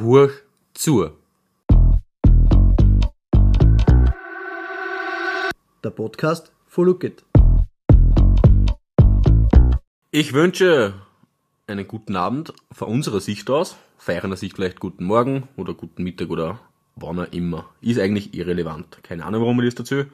Hurch zu. Der Podcast von Look It. Ich wünsche einen guten Abend von unserer Sicht aus. Feiernder Sicht vielleicht guten Morgen oder guten Mittag oder wann auch immer. Ist eigentlich irrelevant. Keine Ahnung, warum ich das dazu.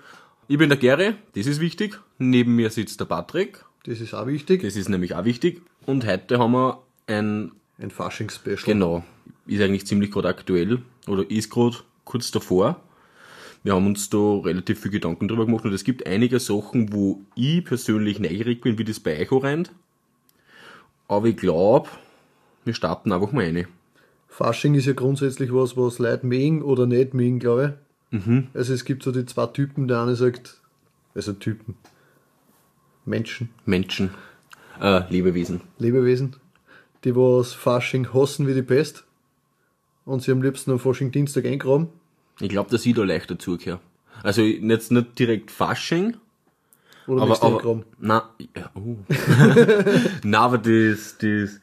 Ich bin der Gary, das ist wichtig. Neben mir sitzt der Patrick, Das ist auch wichtig. das ist nämlich auch wichtig. Und heute haben wir ein, Ein Fasching-Special. genau, ist eigentlich ziemlich gerade aktuell oder ist gerade kurz davor. Wir haben uns da relativ viel Gedanken drüber gemacht und es gibt einige Sachen, wo ich persönlich neugierig bin, wie das bei euch rennt. Aber ich glaube, wir starten einfach mal rein. Fasching ist ja grundsätzlich was, was Leute mögen oder nicht mögen, glaube ich. Mhm. Also es gibt so die zwei Typen. Der eine sagt, also Typen, Menschen, Menschen, äh, Lebewesen. Lebewesen, die was Fasching hassen wie die Pest und sie am liebsten am Fasching Dienstag eingraben. Ich glaube, dass ich da leicht dazugehöre. Also jetzt nicht direkt Fasching, Oder aber, aber na, ja, oh. na, aber das, das,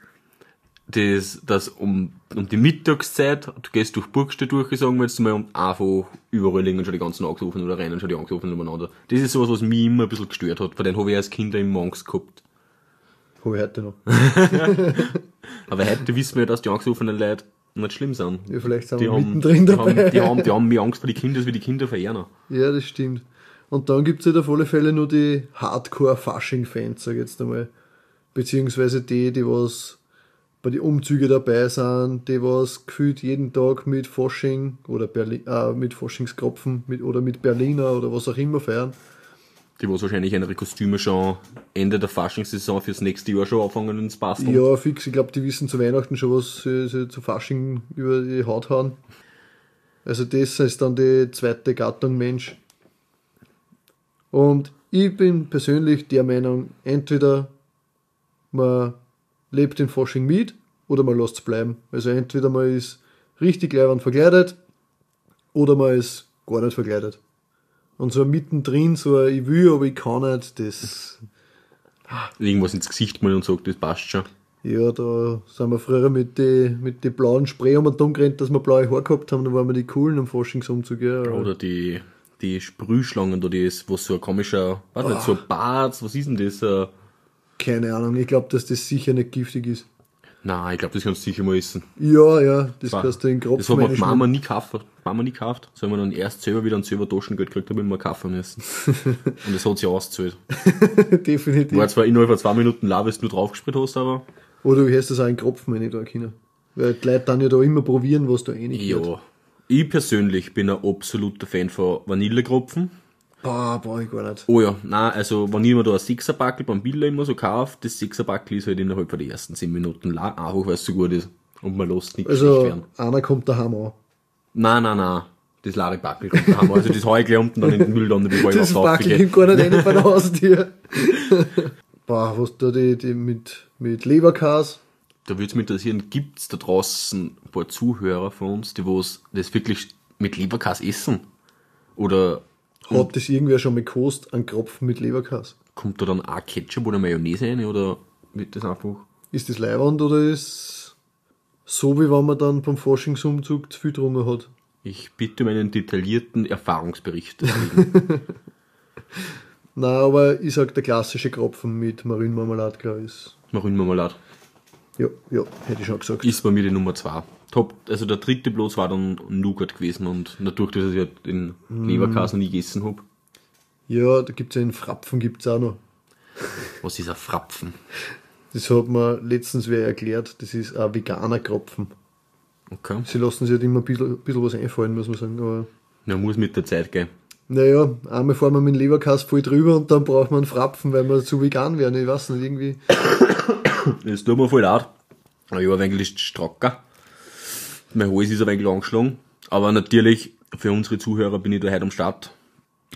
das, das um, um die Mittagszeit, du gehst durch Burgstedt durch, sagen wir jetzt mal, und einfach überall liegen schon die ganzen angesoffen oder rennen schon die angesoffen umeinander. Das ist sowas, was mich immer ein bisschen gestört hat. Vor den habe ich als Kind immer Angst gehabt. Habe ich heute noch. Aber heute wissen wir, dass die angesoffenen Leute nicht schlimm sind. Ja, vielleicht sind Die wir haben, mittendrin die, dabei. haben, die, haben, die haben mehr Angst vor die Kinder, als wie die Kinder verehren. Ja, das stimmt. Und dann gibt's halt auf alle Fälle nur die Hardcore-Fasching-Fans, sag ich jetzt einmal. Beziehungsweise die, die was bei den Umzügen dabei sind, die was gefühlt jeden Tag mit Fasching oder Berlin, äh, mit Faschingskropfen mit, oder mit Berliner oder was auch immer feiern. Die was wahrscheinlich ihre Kostüme schon Ende der Faschingssaison fürs nächste Jahr schon anfangen ins Basteln. Ja, fix. Ich glaube, die wissen zu Weihnachten schon, was sie, sie zu Fasching über die Haut hauen. Also das ist dann die zweite Gattung Mensch. Und ich bin persönlich der Meinung, entweder man lebt den Fasching mit oder man lässt es bleiben. Also entweder man ist richtig leibend verkleidet oder man ist gar nicht verkleidet. Und so mittendrin, so ein ich will, aber ich kann nicht, das... Irgendwas ins Gesicht mal und sagt, das passt schon. Ja, da sind wir früher mit den mit die blauen Spray um und dumm gerannt, dass wir blaue Haare gehabt haben, dann waren wir die coolen am Faschingsumzug, ja. Oder die, die Sprühschlangen, da das, was so ein komischer, weiß nicht, so ein Bart, was ist denn das? Äh, Keine Ahnung, ich glaube, dass das sicher nicht giftig ist. Nein, ich glaube, das kannst du sicher mal essen. Ja, ja, das War- kannst du in Kropf Das hat die Mama nie gekauft. Mama nie gekauft. So haben wir dann erst selber wieder ein selber Taschengeld gekriegt, habe ich mir kaufen müssen. Und das hat sich ausgezahlt. Definitiv. War zwar innerhalb von zwei Minuten lau, bis du nur draufgespritzt hast, aber Oder du hast das auch in den Kropf meine da können. Weil die Leute dann ja da immer probieren, was da rein ja. Ich persönlich bin ein absoluter Fan von Vanillekropfen. Boah, brauch ich gar nicht. Oh ja, nein, also wenn ich mir da ein Sechserpackel beim Billa immer so kaufe, das Sechserpackel ist halt innerhalb von den ersten 10 Minuten la, einfach weil es so gut ist. Und man lässt nichts Also, werden. einer kommt daheim an. Nein, nein, nein. Das Laripackel kommt daheim. Also das hau ich gleich unten dann in den Müll, dann bevor ich Das was Backel kommt gar nicht rein bei der Haustür. Boah, was da die, die mit, mit Leberkas. Da würde es mich interessieren, gibt's da draußen ein paar Zuhörer von uns, die was das wirklich mit Leberkas essen? Oder Hat das irgendwer schon mal gekostet, einen Kropf mit Leberkas? kommt da dann auch Ketchup oder Mayonnaise rein? Oder wird das einfach... Ist das Leihwand oder ist so, wie wenn man dann beim Forschungsumzug zu viel drungen hat? Ich bitte um einen detaillierten Erfahrungsbericht. Nein, aber ich sag, der klassische Kropfen mit Marinmarmelade, glaube ich. ist- Marinmarmelade. Ja, ja, hätte ich schon gesagt. Ist bei mir die Nummer zwei. Top, also der dritte bloß war dann Nougat gewesen und dadurch, dass ich ja den Leberkas noch nie gegessen hab. Ja, da gibt's ja einen Frapfen, gibt's auch noch. Was ist ein Frapfen? Das hat mir letztens wer erklärt, das ist ein veganer Kropfen. Okay. Sie lassen sich halt immer ein bisschen, ein bisschen was einfallen, muss man sagen. Aber Ja, muss mit der Zeit gehen. naja, einmal fahren wir mit dem Leberkas voll drüber und dann braucht man einen Frapfen, weil wir zu vegan werden. Ich weiß nicht, irgendwie. Das tut mir voll leid. Aber ich war wenig stracker. Mein Hals ist ein wenig angeschlagen. Aber natürlich, für unsere Zuhörer bin ich da heute am Start.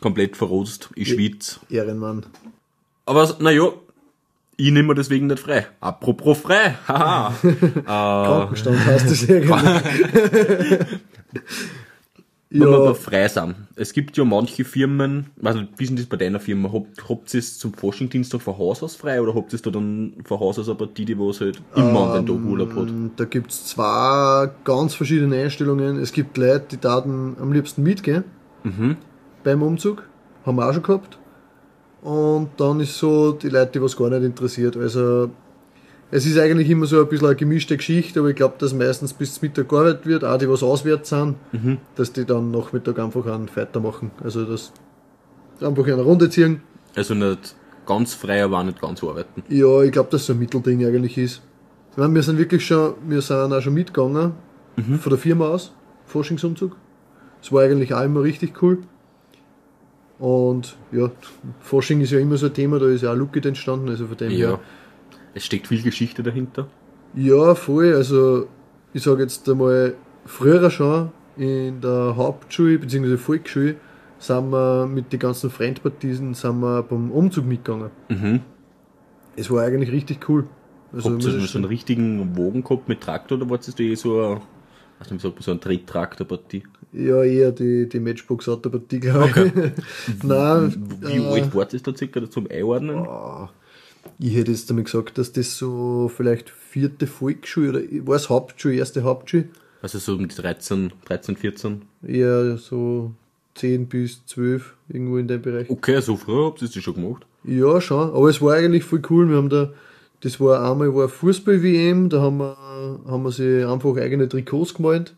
Komplett verrost. Ich schwitze. Ehrenmann. Aber naja, ich nehme mir deswegen nicht frei. Apropos frei. Haha. äh, Krankenstand heißt das irgendwie. Wir Ja. aber frei sind. Es gibt ja manche Firmen, also wie ist denn das bei deiner Firma? Habt, habt ihr es zum Forschungsdienstag von Haus aus frei oder habt ihr es da dann von Haus aus eine Partie, die was halt immer an den Tag Urlaub hat? Ähm, Da gibt's zwei ganz verschiedene Einstellungen. Es gibt Leute, die daten am liebsten mitgehen beim Umzug. Haben wir auch schon gehabt. Und dann ist so die Leute, die was gar nicht interessiert. Also es ist eigentlich immer so ein bisschen eine gemischte Geschichte, aber ich glaube, dass meistens bis zum Mittag gearbeitet wird, auch die was auswärts sind, dass die dann Nachmittag einfach einen weitermachen. Also das einfach eine Runde ziehen. Also nicht ganz frei, aber auch nicht ganz arbeiten. Ja, ich glaube, dass so ein Mittelding eigentlich ist. Ich meine, wir sind wirklich schon, wir sind auch schon mitgegangen, von der Firma aus, Forschungsumzug. Das war eigentlich auch immer richtig cool. Und ja, Forschung ist ja immer so ein Thema, da ist ja auch Lookit entstanden, also von dem Ja. her. Es steckt viel Geschichte dahinter. Ja, voll. Also, ich sage jetzt einmal, früher schon in der Hauptschule bzw. Volksschule sind wir mit den ganzen Fremdpartien sind wir beim Umzug mitgegangen. Mhm. Es war eigentlich richtig cool. Also, Habt ihr ich so einen richtigen Wogen gehabt mit Traktor oder war es eh so ein, sagt man, so ein Tretttraktor-Partie? Ja, eher die, die Matchbox Autopartie, glaube ich. Nein, Wie äh, alt war das da circa zum Einordnen? Ich hätte jetzt damit gesagt, dass das so vielleicht vierte Volksschule oder war es Hauptschule, erste Hauptschule? Also so um die 13, 13, 14. Eher so 10 bis 12, irgendwo in dem Bereich. Okay, so früh habt ihr das schon gemacht. Ja, schon. Aber es war eigentlich voll cool. Wir haben da, das war einmal war Fußball-WM, da haben wir, haben wir sich einfach eigene Trikots gemalt,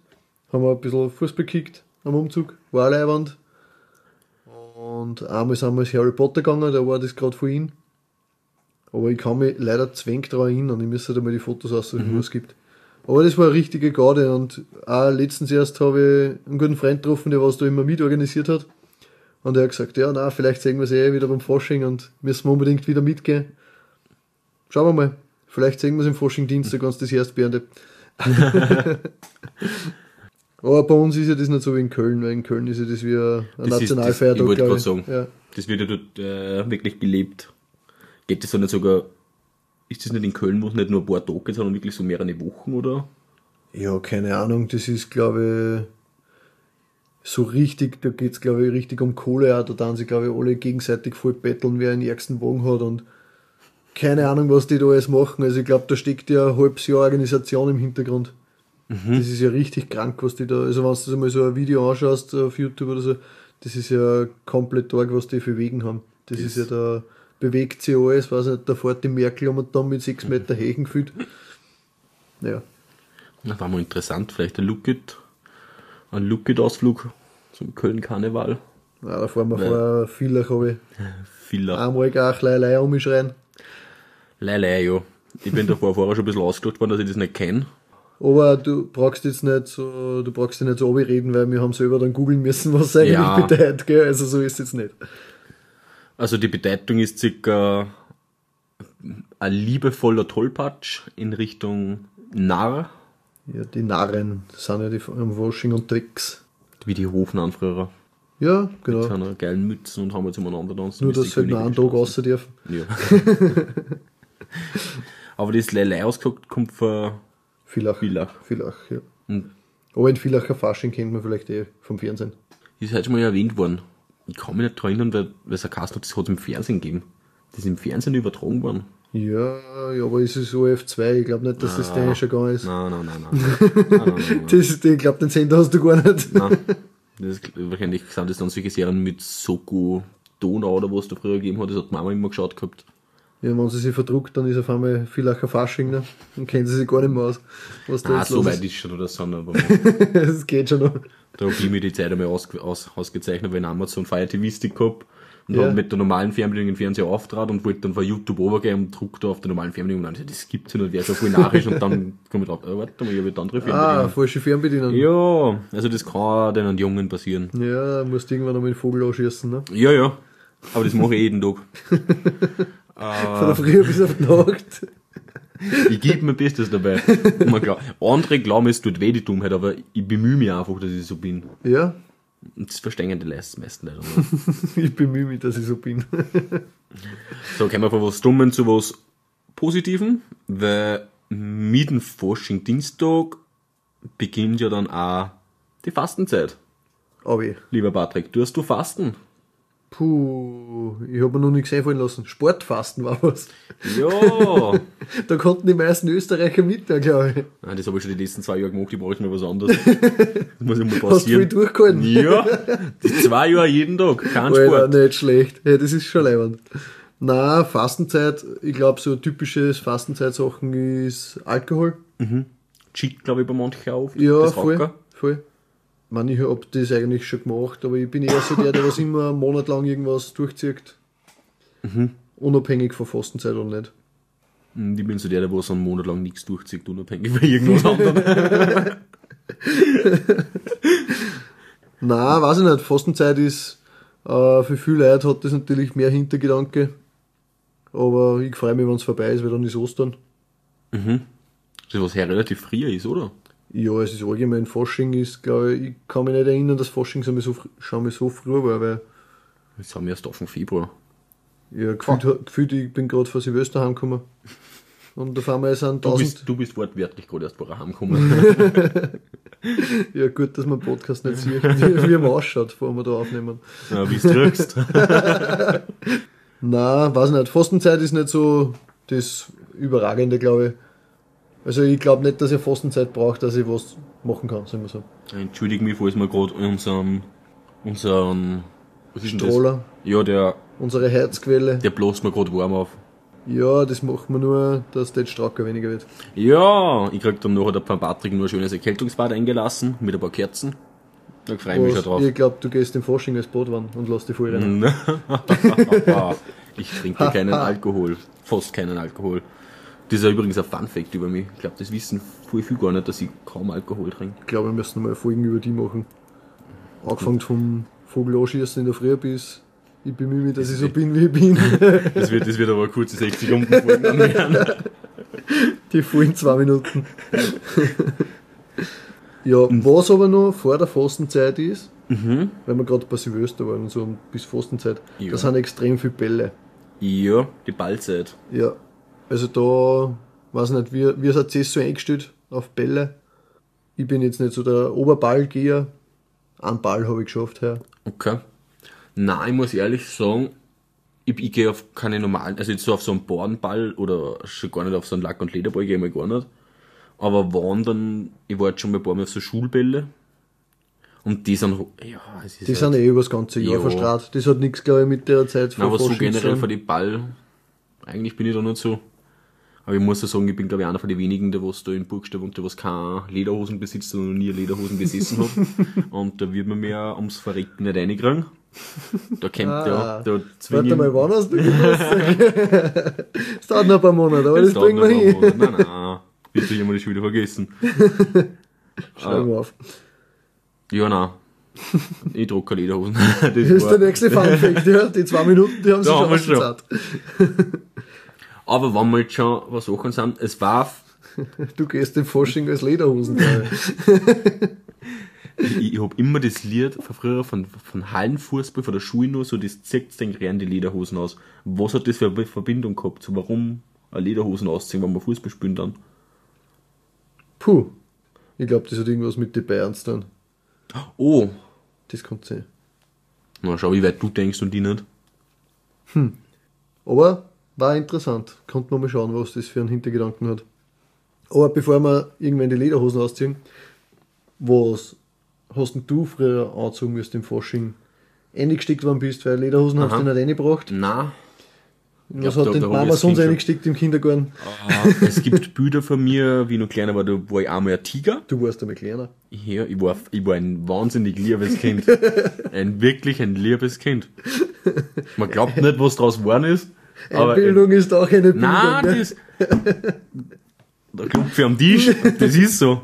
haben wir ein bisschen Fußball gekickt am Umzug, war Leihwand. Und einmal sind wir ins Harry Potter gegangen, da war das gerade von ihm. Aber ich kann mich leider zwängt daran erinnern, ich müsste da mal die Fotos aussuchen, was es gibt. Aber das war eine richtige Garde und auch letztens erst habe ich einen guten Freund getroffen, der was da immer mitorganisiert hat. Und er hat gesagt, ja, na, vielleicht sehen wir sie eh wieder beim Fasching und müssen wir unbedingt wieder mitgehen. Schauen wir mal. Vielleicht sehen wir es im Fasching Dienstag, wenn es das erst. Aber bei uns ist ja das nicht so wie in Köln, weil in Köln ist ja das wie ein Das ist- das- Nationalfeiertag, ich wollte gerade sagen. Ja. Das wird ja dort äh, wirklich gelebt. Geht das dann nicht sogar, ist das nicht in Köln, wo es nicht nur ein paar Tage geht, sondern wirklich so mehrere Wochen, oder? ja, keine Ahnung, das ist, glaube ich, so richtig, da geht's glaube ich, richtig um Kohle auch. Da dann sie, glaube ich, alle gegenseitig voll betteln, wer den ärgsten Wagen hat und keine Ahnung, was die da alles machen. Also ich glaube, da steckt ja ein halbes Jahr Organisation im Hintergrund. Das ist ja richtig krank, was die da, also wenn du dir mal so ein Video anschaust auf YouTube oder so, das ist ja komplett arg, was die für Wegen haben. Das, ist ja da, bewegt sich alles, weiß nicht, da fährt die Merkel um und dann mit sechs Meter Hechen gefühlt. Ja. Das war mal interessant, vielleicht ein Lookit, ein Lookit-Ausflug zum Köln-Karneval. Ja, da fahren wir Ja. vor Villach, habe ich Vieler. einmal gar Leilei umschreien. Leilei, ja. Ich bin davor vorher schon ein bisschen ausgelacht worden, dass ich das nicht kenne. Aber du brauchst jetzt nicht so, du brauchst dich nicht so reden, weil wir haben selber dann googeln müssen, was es eigentlich Ja. bedeutet, gell? Also so ist es jetzt nicht. Also die Bedeutung ist circa ein liebevoller Tollpatsch in Richtung Narr, Ja, die Narren sind ja die am Washing unterwegs. wie die Hofnarren früher. Ja, Mit genau. seiner geilen Mützen und haben jetzt umeinander tanzen. Nur, dass sie halt nur einen Tag raus dürfen. Ja. Aber das Leilei ausgesagt kommt von Villach. Villach. Villach, ja. Und Aber in Villacher Fasching kennt man vielleicht eh vom Fernsehen. ist heute schon mal erwähnt worden. Ich kann mich nicht erinnern, weil, weil es ein Cast hat, das hat es im Fernsehen gegeben. Das ist im Fernsehen übertragen worden. Ja, ja, aber ist es OF2? Ich glaube nicht, dass das der schon gegangen ist. Nein, nein, nein, nein. nein, nein, nein. Das ist, ich glaube, den Sender hast du gar nicht. Nein. Das ist, wahrscheinlich sind das dann solche Serien mit Soko Donau oder was da früher gegeben hat. Das hat Mama immer geschaut gehabt. Ja, wenn sie sich verdruckt, dann ist auf einmal Villacher Fasching, ne? Dann kennen sie sich gar nicht mehr aus, was da Ah, so weit ist. ist schon oder so. Aber Das geht schon noch. Da habe ich mir die Zeit einmal aus, aus, ausgezeichnet, weil ich Amazon Fire TV Stick gehabt und Ja. habe mit der normalen Fernbedienung den Fernseher auftrat und wollte dann von YouTube runtergehen und druck da auf der normalen Fernbedienung und dann das gibt's ja nicht, wäre schon voll narrisch und dann komme ich drauf, äh, warte mal, ich habe eine andere Ah, Fernbedienung. falsche Fernbedienung. Ja, also das kann den Jungen passieren. Ja, musst irgendwann einmal den Vogel anschießen, ne? Ja, ja. Aber das mache ich jeden Tag. Von der Früh bis auf die Nacht. Ich gebe mein Bestes dabei. Immer klar. Andere glauben, es tut weh, die Dummheit, aber ich bemühe mich einfach, dass ich so bin. Ja, Und das verstehen die Leute meisten leider nicht. ich bemühe mich, dass ich so bin. So, kommen wir von was Dummen zu was Positiven, weil mit dem Fasching Dienstag beginnt ja dann auch die Fastenzeit. Aber ich. Lieber Patrick, tust du Fasten? Puh, ich habe mir noch nichts einfallen lassen. Sportfasten war was. Ja. Da konnten die meisten Österreicher mit, glaube ich. Nein, das habe ich schon die letzten zwei Jahre gemacht, ich brauche jetzt mal was anderes. Das muss immer Hast du passieren. durchgehalten? Ja, die zwei Jahre jeden Tag, kein Alter, Sport. nicht schlecht. Ja, das ist schon leibend. Na, Fastenzeit, ich glaube, so typisches Fastenzeitsachen ist Alkohol. Cheat, glaube ich, bei manchen auf. Ja, voll. Voll. Ich meine, ich hab das eigentlich schon gemacht, aber ich bin eher so der, der was immer einen Monat lang irgendwas durchzieht. Mhm. Unabhängig von Fastenzeit oder nicht. Und Ich bin so der, der was einen Monat lang nichts durchzieht, unabhängig von irgendwas anderem. Na, weiß ich nicht. Fastenzeit ist, äh, für viele Leute hat das natürlich mehr Hintergedanke. Aber ich freue mich, wenn es vorbei ist, weil dann ist Ostern. Das ist was her relativ früh ist, oder? Ja, es ist allgemein, Fasching ist, glaube ich, ich kann mich nicht erinnern, dass Fasching so, schon mal so früh war, weil, Jetzt haben wir erst Anfang Februar. ja, gefühlt, gefühlt ich bin gerade von Silvester heimgekommen. Und auf einmal sind Du 1000, bist, du bist wortwörtlich gerade erst vorher heimgekommen. ja gut, dass man Podcast nicht sieht, wie, wie man ausschaut, bevor wir da aufnehmen. ja, wie du drückst. Na, weiß nicht, Fastenzeit ist nicht so das Überragende, glaube ich. Also ich glaube nicht, dass ich Fastenzeit brauche, dass ich was machen kann, sagen wir so. Entschuldige mich, falls wir gerade unseren, unseren, was ist denn das? Stroller, Ja, der, unsere Herzquelle. der bläst mir gerade warm auf. Ja, das machen wir nur, dass der Stracker weniger wird. Ja, ich krieg dann nachher der Patrick nur ein schönes Erkältungsbad eingelassen, mit ein paar Kerzen. Da freue ich mich schon drauf. ich glaube, du gehst im Fasching als Badwann und lass dich voll rennen. ich trinke keinen Alkohol. Fast keinen Alkohol. Das ist ja übrigens ein Fun Fact über mich. Ich glaube, das wissen voll viel gar nicht, dass ich kaum Alkohol trinke. Ich glaube, wir müssen mal Folgen über die machen. Angefangen vom Vogel anschießen in der Früh bis ich bemühe mich, dass ich so bin, wie ich bin. Das wird, das wird aber eine kurze 60 Stunden Folgen. Die vollen zwei Minuten. ja, was aber noch vor der Fastenzeit ist, weil wir gerade bei Silvester waren und so und bis Fastenzeit, Ja. da sind extrem viele Bälle. Ja, die Ballzeit. Ja. Also da, weiß nicht, wie, wie seid ihr so eingestellt auf Bälle? Ich bin jetzt nicht so der Oberballgeher. Einen Ball habe ich geschafft, Herr. Okay. Nein, ich muss ehrlich sagen, ich, ich gehe auf keine normalen, also jetzt so auf so einen Bornball oder schon gar nicht auf so einen Lack- und Lederball gehe ich mal gar nicht. Aber wandern, ich war jetzt schon mal ein paar Mal auf so Schulbälle. Und die sind, ja, es ist Die halt, sind eh über das ganze Jahr Ja. verstrahlt. Das hat nichts, glaube ich, mit der Zeit Nein, aber so generell für die Ball, eigentlich bin ich da nicht so. Aber ich muss ja sagen, ich bin glaube ich einer von den wenigen, der was da in Burgstadt wohnt, der was keine Lederhosen besitzt und noch nie Lederhosen besessen hat. und da wird man mir ums Verrecken nicht reinkriegen. Da kommt Ah. ja, da Warte mal, wann hast du Geburtstag? Es dauert noch ein paar Monate, aber das bringen wir hin. Nein, nein, wird sich immer die Schule vergessen. Schreiben wir auf. Ja, nein. Ich druck keine Lederhosen. Das ist der nächste Fun Fact, ja. Die zwei Minuten, die haben sich Da schon haben schon. Aber wenn wir jetzt schon was Sachen sind, es war Du gehst im Fasching als Lederhosen. ich, ich hab immer das Lied von früher von, von Hallenfußball, von der Schule noch, so das zieht den rein die Lederhosen aus. Was hat das für eine Verbindung gehabt? So, warum eine Lederhosen ausziehen, wenn wir Fußball spielen dann? Puh. Ich glaube, das hat irgendwas mit den Bayern zu tun. Oh, Das kann sein. na schau, wie weit du denkst und die nicht. Aber war interessant. Konnte man mal schauen, was das für einen Hintergedanken hat. Aber bevor wir irgendwann die Lederhosen ausziehen, was hast denn du früher angezogen, wie du im Fasching eingesteckt worden bist? Weil Lederhosen hast du nicht reingebracht. Na, Was Ja, hat da- ich Mama sonst eingesteckt im Kindergarten? äh, es gibt Bilder von mir, wie ich noch kleiner war, da war ich einmal ein Tiger. Du warst einmal kleiner. Ja, ich war, ich war ein wahnsinnig liebes Kind. Ein wirklich ein liebes Kind. Man glaubt nicht, was draus geworden ist. Aber Bildung ist auch eine Bildung. Nein, ne? das. Der Klopfe am Tisch, das ist so.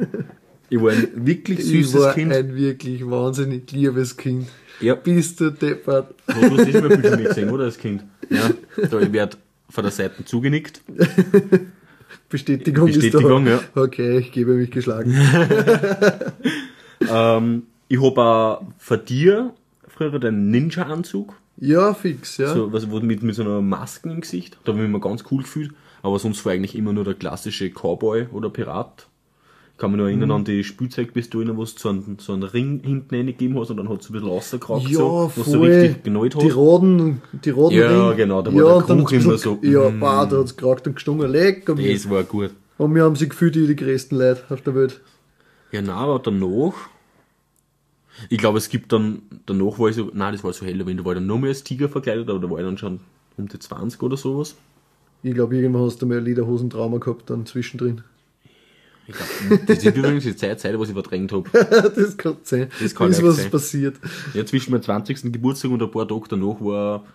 Ich war ein wirklich ich süßes war Kind. ein wirklich wahnsinnig liebes Kind. Ja, Bist du deppert. du hast nicht mehr viel gesehen, oder, als Kind? Ja, da, ich werd von der Seite zugenickt. Bestätigung, Bestätigung, ist ja. da. Okay, ich gebe mich geschlagen. Ähm, ich hab auch von dir früher den Ninja-Anzug. Ja, fix, ja. So, was, mit, mit so einer Maske im Gesicht. Da habe ich mich ganz cool gefühlt. Aber sonst war eigentlich immer nur der klassische Cowboy oder Pirat. Ich kann mich noch erinnern an die Spielzeugpistolen, wo es so einen, so einen Ring hinten reingegeben hast und dann hat es ein bisschen rausgekrackt, Ja, so, voll. du richtig genäht Die hast. Roden, die Roden Ja, Ring. genau, da war der hat's immer so, Ja, mm. bah, da hat's geragt und gestungen, leck. Und, Das war gut. und wir haben sie gefühlt wie die größten Leute auf der Welt. Ja, nein, aber danach, ich glaube, es gibt dann, danach war ich so, nein, das war so Halloween, da war ich dann noch mehr als Tiger verkleidet, aber da war ich dann schon um die 20 oder sowas. Ich glaube, irgendwann hast du mal Lederhosentrauma gehabt, dann zwischendrin. Ich glaube, das ist übrigens die Zeit, Zeit, was ich verdrängt habe. das kann sein. Das kann ist was sein. passiert. Ja, zwischen meinem 20. Geburtstag und ein paar Tage danach war,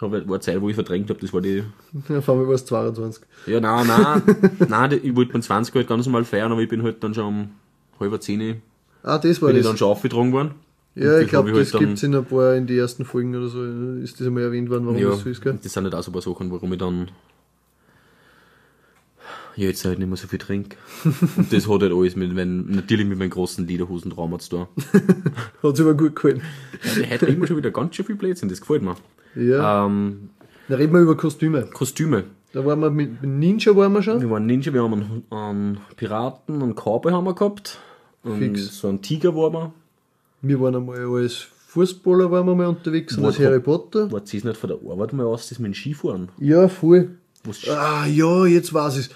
war eine Zeit, wo ich verdrängt habe, das war die, Ja, auf einmal war es 22. ja, nein, nein, nein, ich wollte meinen 20 halt ganz normal feiern, aber ich bin halt dann schon um halber zehn, Ah, das war bin ich das. dann schon aufgetragen worden. Ja, ich glaube, das halt gibt's in ein paar, in die ersten Folgen oder so, ist das einmal erwähnt worden, warum Ja, das so ist, gell? das sind halt auch so ein paar Sachen, warum ich dann ja, jetzt halt nicht mehr so viel trinke. Und das hat halt alles mit, mein, natürlich mit meinem großen Lederhosentrauma zu tun. Hat sich aber gut gefallen. Also, heute reden wir schon wieder ganz schön viel Blödsinn, das gefällt mir. Ja. Ähm, Dann reden wir über Kostüme. Kostüme. Da waren wir mit mit Ninja waren wir schon. Wir waren Ninja, wir haben einen, einen Piraten, einen Cowboy haben wir gehabt. Und Fix. so einen Tiger waren wir. Wir waren einmal als Fußballer waren wir mal unterwegs und als Harry Potter. War das nicht von der Arbeit mal aus, das mit dem Skifahren? Ja, voll. Was Ah, ja, jetzt weiß ich's.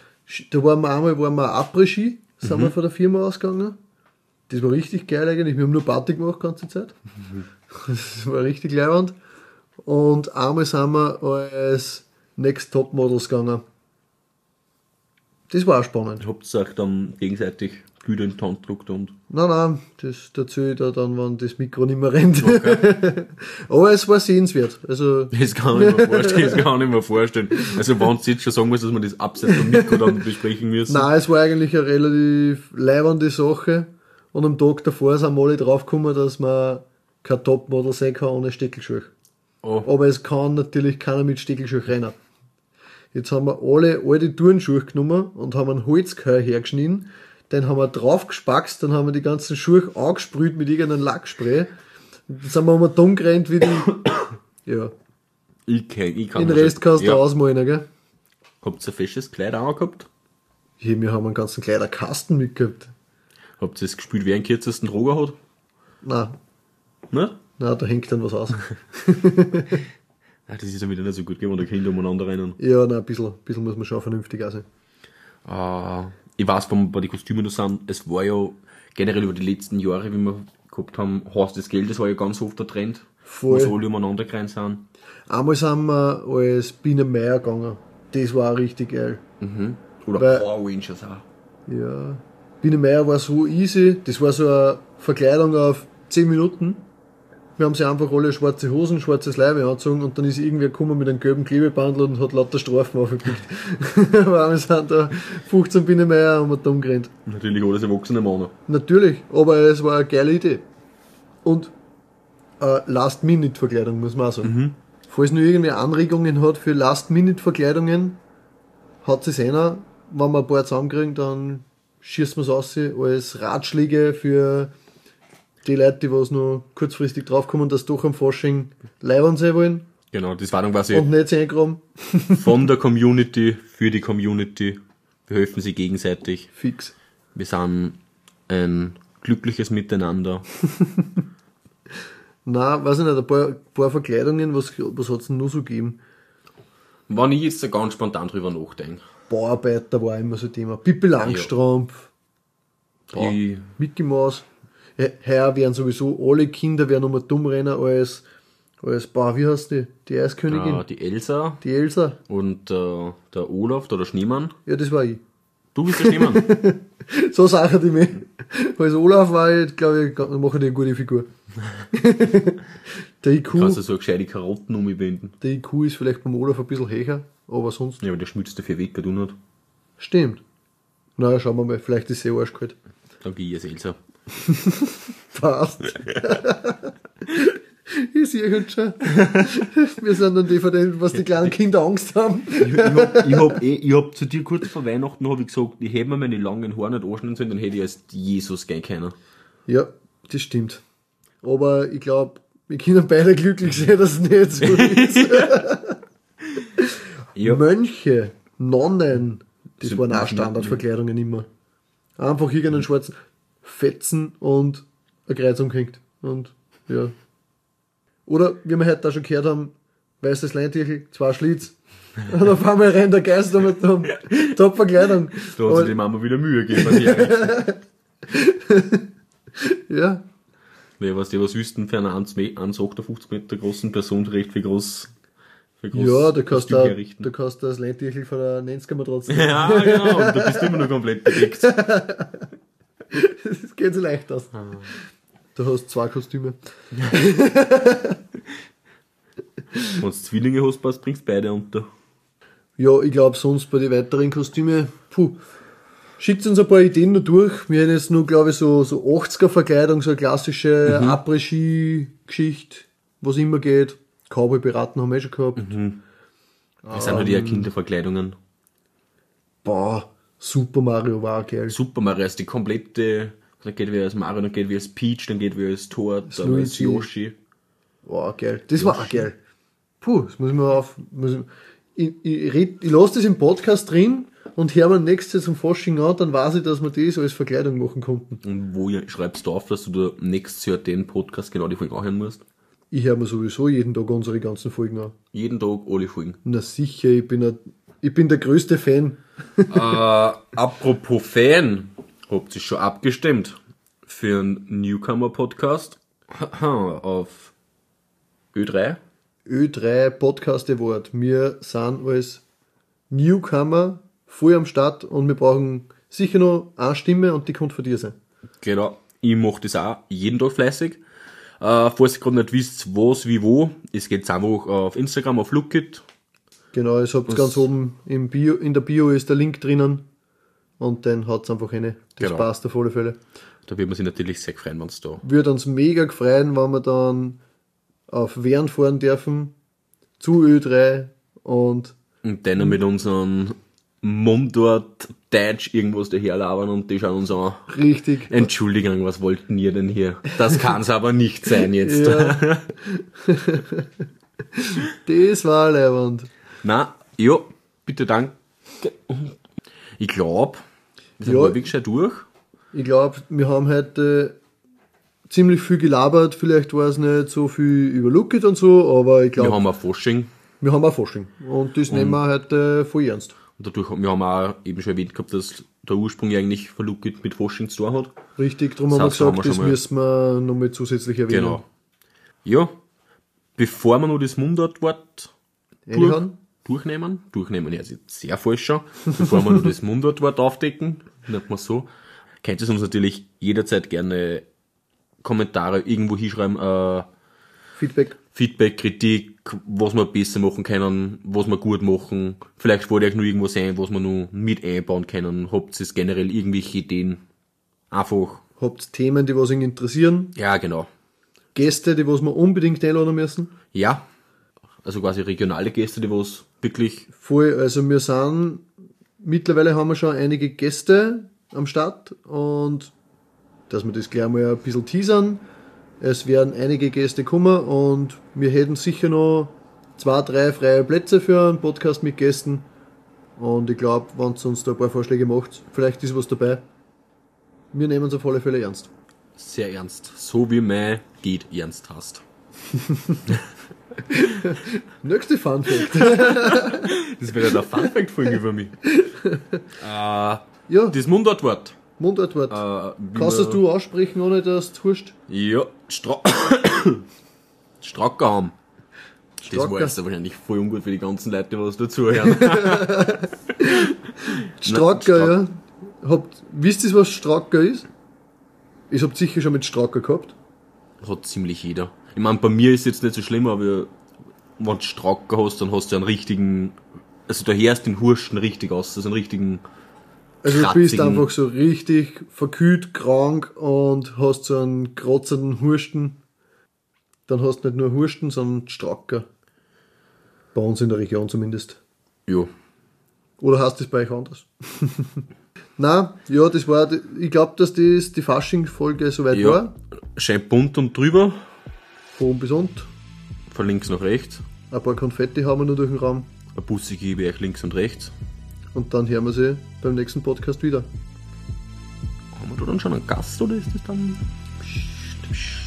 Da waren wir einmal, waren wir Après-Ski, sind wir von der Firma ausgegangen. Das war richtig geil eigentlich. Wir haben nur Party gemacht die ganze Zeit. Das war richtig leibend. Und einmal sind wir als Next Top Models gegangen. Das war auch spannend. habt ihr euch dann gegenseitig Güter in die Hand gedruckt und Nein, nein, das erzähle ich da dann, wenn das Mikro nicht mehr rennt. Aber es war sehenswert. Also, Das kann ich mir vorstellen, das kann ich mir vorstellen. Also wenn du jetzt schon sagen musst, dass wir das abseits vom Mikro dann besprechen müssen. Nein, es war eigentlich eine relativ leibende Sache. Und am Tag davor sind wir alle draufgekommen, dass man kein Topmodel sein kann ohne Steckelschuhe. Oh, Aber es kann natürlich keiner mit Steckelschuhe rennen. Jetzt haben wir alle alte Turnschuhe genommen und haben einen Holzkeil hergeschnitten. Den haben wir draufgespackst, dann haben wir die ganzen Schuhe angesprüht mit irgendeinem Lackspray. Dann sind wir den Dumm gerannt wie die... Ja, ich kenn, ich kann den Rest kannst du ja. ausmalen, gell? Habt ihr ein festes Kleid auch gehabt? Hier, wir haben einen ganzen kleinen Kasten mitgehabt. Habt ihr das gespielt, wer den kürzesten Droger hat? Nein, Ne? nein, da hängt dann was aus. Ah, das ist ja wieder nicht so gut geworden, da Kinder umeinander rennen. Ja, nein, ein bisschen, ein bisschen muss man schon vernünftig auch sein. Äh, ich weiß, wir bei den Kostümen sind, es war ja generell über die letzten Jahre, wie wir gehabt haben, Haus des Geldes war ja ganz oft der Trend. Voll. Wo so alle umeinander gerannt sind. Einmal sind wir als Biene Meier gegangen. Das war auch richtig geil. Mhm. Oder Weil- Power Rangers auch. Ja. Biene Meier war so easy. Das war so eine Verkleidung auf 10 Minuten. Wir haben sie einfach alle schwarze Hosen, schwarzes Leibe angezogen und dann ist irgendwer gekommen mit einem gelben Klebebandel und hat lauter Strafen aufgekriegt. Aber wir sind da 15 Biene Meier und wir dumm gerannt. Natürlich alles erwachsene Männer. Natürlich, aber es war eine geile Idee. Und äh, Last-Minute-Verkleidung, muss man auch sagen. Falls nur irgendwer Anregungen hat für Last-Minute-Verkleidungen, hat es einer, wenn wir ein paar zusammenkriegen, dann schießen wir es aus als Ratschläge für die Leute, die was noch kurzfristig draufkommen, dass doch am Fasching leibern sein wollen Genau, das war dann quasi und nicht sein graben. von der Community für die Community. Wir helfen sie gegenseitig. Fix. Wir sind ein glückliches Miteinander. Na, weiß ich nicht, ein paar, paar Verkleidungen, was, was hat es denn noch so gegeben? Wenn ich jetzt da ganz spontan drüber nachdenke. Bauarbeiter war immer so ein Thema. Pippi Langstrumpf. Boah. Ich, Mickey Mouse. Heuer werden sowieso alle Kinder werden nochmal dumm rennen als, als, boah, wie heißt die? Die Eiskönigin? äh, die Elsa Die Elsa? und äh, der Olaf, der, der Schneemann. Ja, das war ich. Du bist der Schneemann. So Sachen, die mich. Als Olaf war ich, glaube ich, mache ich eine gute Figur. der IQ, Kannst du so eine gescheite Karotten umbinden. der IQ ist vielleicht beim Olaf ein bisschen höher, aber sonst Ja, aber der schmutzt dafür weg, du nicht. stimmt. Na, ja, schauen wir mal, vielleicht ist sie eh arschkalt. Dann gehe ich als Elsa. Passt. ich sehe jetzt schon. Wir sind dann die von denen, was die kleinen Kinder Angst haben. Ich, ich, hab, ich, hab, eh, ich hab zu dir kurz vor Weihnachten hab ich gesagt, ich hätte mir meine langen Haare nicht anschneiden sollen, dann hätte ich als Jesus gehen können. Ja, das stimmt. Aber ich glaube, wir können beide glücklich sein, dass es nicht so ist. Ja. Mönche, Nonnen, das Sind waren auch Standardverkleidungen immer. Einfach irgendeinen schwarzen Fetzen und ein Kreuz umgehängt. Und ja. Oder wie wir heute auch schon gehört haben, weißes Leintichel, zwei Schlitz. Und auf einmal rennt der Geist damit um. Top Verkleidung. Da hat sich die Mama wieder Mühe gegeben. Ja, Nee, was die was wüssten für einen 1,58 Meter großen Person recht für groß, für groß ja, da kannst du da kannst du das Leintichel von der 90er Matratze. Ja, genau. Und da bist du immer noch komplett bedeckt. Das geht so leicht aus. Du hast zwei Kostüme. Wenn du Zwillinge hast, passt, bringst du beide unter. Ja, ich glaube sonst bei den weiteren Kostüme, puh, schickt uns ein paar Ideen noch durch. Wir haben jetzt nur, glaube ich, so, so 80er-Verkleidung, so eine klassische Mhm. Après-Ski-Geschichte, was immer geht. Cowboy-Piraten haben wir eh schon gehabt. Das sind halt eher Kinderverkleidungen. Boah, Super Mario war geil. Super Mario ist die komplette, dann geht wie als Mario, dann geht wie als Peach, dann geht wie als Toad, dann als Luigi. Yoshi. Boah, geil. Das war auch geil. Puh, das muss ich mir auf. Muss ich, ich, ich, red- ich lasse das im Podcast drin und höre mir nächstes zum Fasching an, dann weiß ich, dass wir das als Verkleidung machen konnten. Und wo schreibst du auf, dass du da nächstes Jahr den Podcast genau die Folge anhören musst? Ich höre mir sowieso jeden Tag unsere ganzen Folgen an. Jeden Tag alle Folgen. Na sicher, ich bin, ein, ich bin der größte Fan. Äh, apropos Fan, habt ihr schon abgestimmt für einen Newcomer-Podcast auf Ö3? Ö3 Podcast Award. Wir sind als Newcomer voll am Start und wir brauchen sicher noch eine Stimme und die kommt von dir sein. Genau, ich mache das auch jeden Tag fleißig. Äh, falls ihr gerade nicht wisst, was, wie, wo, es geht einfach auf Instagram, auf Lookit. Genau, es habt ganz oben im Bio, in der Bio ist der Link drinnen und dann haut's einfach rein. Das Genau. passt auf alle Fälle. Da wird man sich natürlich sehr freuen, wenn es da. Würde uns mega freuen, wenn wir dann auf Wern fahren dürfen, zu Ö3 und Und dann mit unseren Mundort Deutsch irgendwas daherlabern und die schauen uns an. richtig. Entschuldigung, was wollten ihr denn hier? Das kann's aber nicht sein jetzt. Das war leibend. Na, ja, bitte danke. Ich glaube, wir sind Ja. mal wirklich schon durch. Ich glaube, wir haben heute ziemlich viel gelabert. Vielleicht war es nicht so viel über Lookit und so, aber ich Wir glaube, haben ein Fasching wir haben auch Forschung. Und das nehmen wir heute voll ernst. und dadurch, wir haben auch eben schon erwähnt gehabt, dass der Ursprung ja eigentlich von Lookit mit Fasching zu tun hat. Richtig, darum haben wir Das haben gesagt, wir das mal- müssen wir nochmal zusätzlich erwähnen. Genau. Ja, bevor wir noch das Mundartwort? Durchnehmen, durchnehmen ja, ist jetzt sehr falsch schon, bevor wir noch das Mundartwort aufdecken, nennt man so, könnt ihr uns natürlich jederzeit gerne Kommentare irgendwo hinschreiben, äh, Feedback. Feedback, Kritik, was wir besser machen können, was wir gut machen. Vielleicht wollt ihr euch noch irgendwas ein, was wir noch mit einbauen können. Habt ihr generell irgendwelche Ideen? Einfach, Habt Themen, die was ihn interessieren. ja, genau. Gäste, die was wir unbedingt einladen müssen. Ja, also quasi regionale Gäste, die was wirklich, Voll, also wir sind, mittlerweile haben wir schon einige Gäste am Start und dass wir das gleich mal ein bisschen teasern. Es werden einige Gäste kommen und wir hätten sicher noch zwei, drei freie Plätze für einen Podcast mit Gästen. Und ich glaube, wenn ihr uns da ein paar Vorschläge macht, vielleicht ist was dabei. Wir nehmen es auf alle Fälle ernst. sehr ernst. So wie mein geht ernst hast. Nächste Fun Fact. Das wäre der Funfact-Folge über mich. äh, ja, das Mundartwort. Mundartwort. Äh, Kannst man- du aussprechen, ohne dass du huscht? Ja, Stra Strackerham. Das war jetzt wahrscheinlich voll ungut für die ganzen Leute, die was dazuhören. Stracker, Strack- ja. Habt, wisst ihr, was Stracker ist? Ich habt sicher schon mit Stracker gehabt. Hat ziemlich jeder. Ich meine, bei mir ist jetzt nicht so schlimm, aber wenn du Stracker hast, dann hast du einen richtigen, also da hörst den Hursten richtig aus, also einen richtigen, Also du bist einfach so richtig verkühlt, krank und hast so einen kratzenden Hursten. Dann hast du nicht nur Hursten, sondern Stracker. Bei uns in der Region zumindest. ja, Oder heißt das bei euch anders? Na, ja, das war, ich glaube, dass das die Fasching-Folge soweit ja, war. schön bunt und drüber, Von oben bis unten. von links nach rechts. Ein paar Konfetti haben wir noch durch den Raum. Ein Bussi gebe ich euch links und rechts. Und dann hören wir sie beim nächsten Podcast wieder. dann schon ein Gast oder ist das dann... Psst, psst.